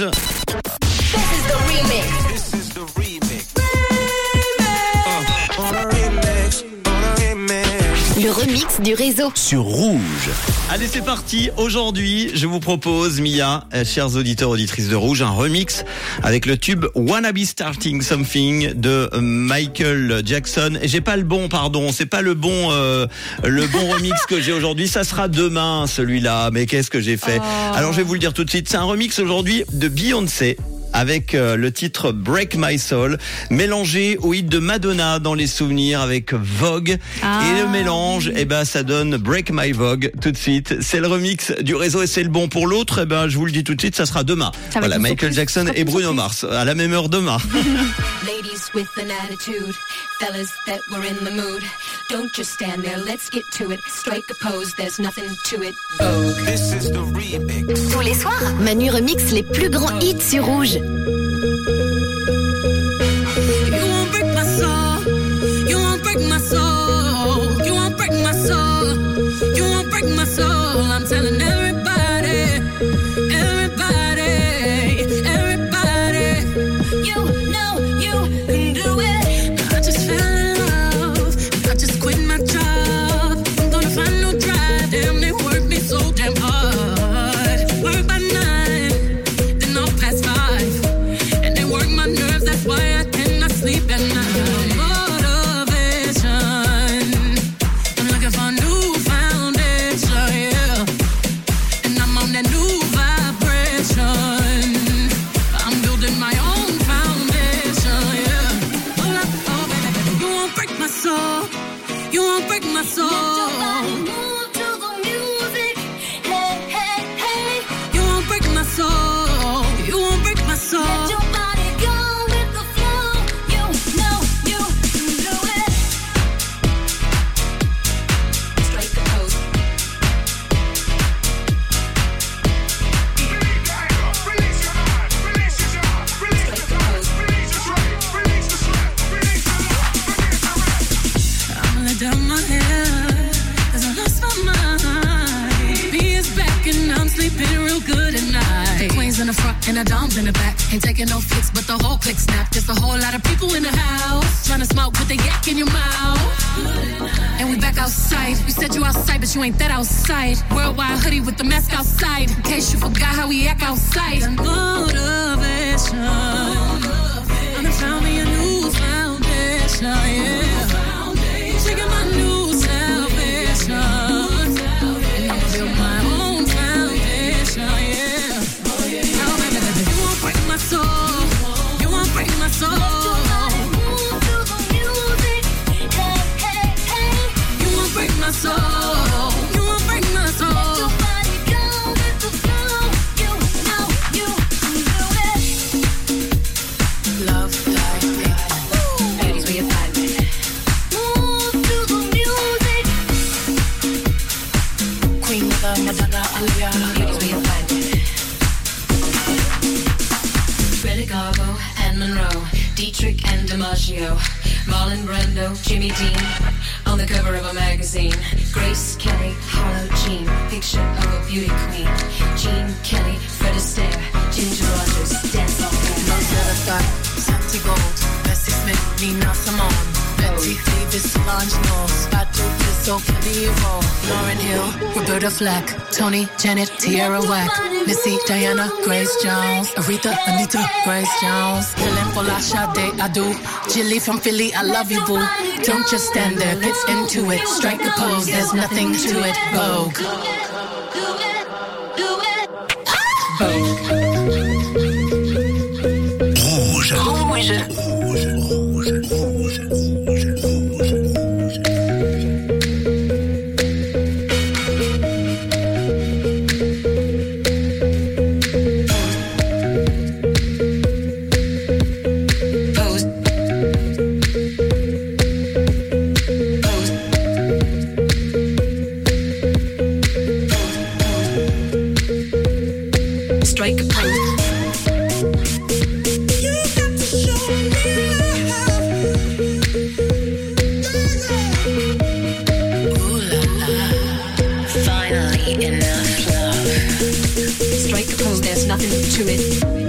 Rouge. Remix du réseau. Sur Rouge. Allez, c'est parti. Aujourd'hui, je vous propose, Mia, euh, chers auditeurs, auditrices de Rouge, un remix avec le tube Wanna Be Starting Something de Michael Jackson. Et j'ai pas le bon, pardon, c'est pas le bon, euh, le bon remix que j'ai aujourd'hui. Ça sera demain, celui-là. Mais qu'est-ce que j'ai fait? Alors, je vais vous le dire tout de suite. C'est un remix aujourd'hui de Beyoncé avec euh, le titre Break My Soul, mélangé au hit de Madonna dans les souvenirs avec Vogue. Et le mélange, eh ben, ça donne Break My Vogue tout de suite. C'est le remix du réseau et c'est le bon pour l'autre. Eh ben, je vous le dis tout de suite, ça sera demain. Ça voilà, Michael surprise. Jackson et Bruno Mars à la même heure demain. Ladies with an attitude, fellas that were in the mood. Don't just stand there, let's get to it. Strike a pose, there's nothing to it. Tous les soirs, Manu remix les plus grands hits sur Rouge. You won't break my soul. You won't break my soul. You won't break my soul. You won't break my soul. I'm telling everybody, break my soul. In the front and the dom's in the back. Ain't taking no flicks, but the whole click snap. There's a whole lot of people in the house trying to smoke with the yak in your mouth. And we back outside. You said you outside, but you ain't that outside. Worldwide hoodie with the mask outside. In case you forgot how we act outside. Motivation. DiMaggio, Marlon Brando, Jimmy Dean, on the cover of a magazine. Grace Kelly, Harlow Jean, picture of a beauty queen. Gene Kelly, Fred Astaire, Ginger Rogers, dance Rosetta Scott, Santigold, Bessie Smith, Nina Simone, Betty oh. Davis, Solange Knowles, so heavy you roll. Lauryn Hill, Roberta Flack, Toni, Janet, Tierra Whack, Missy, Diana, Grace Jones, Aretha, Anita, Grace Jones, Helen Folasade Adu, Jilly from Philly, I love you, boo. Don't just stand there, get into it. Strike a pose, there's nothing to it. Vogue. Vogue. Rouge. Rouge. to it.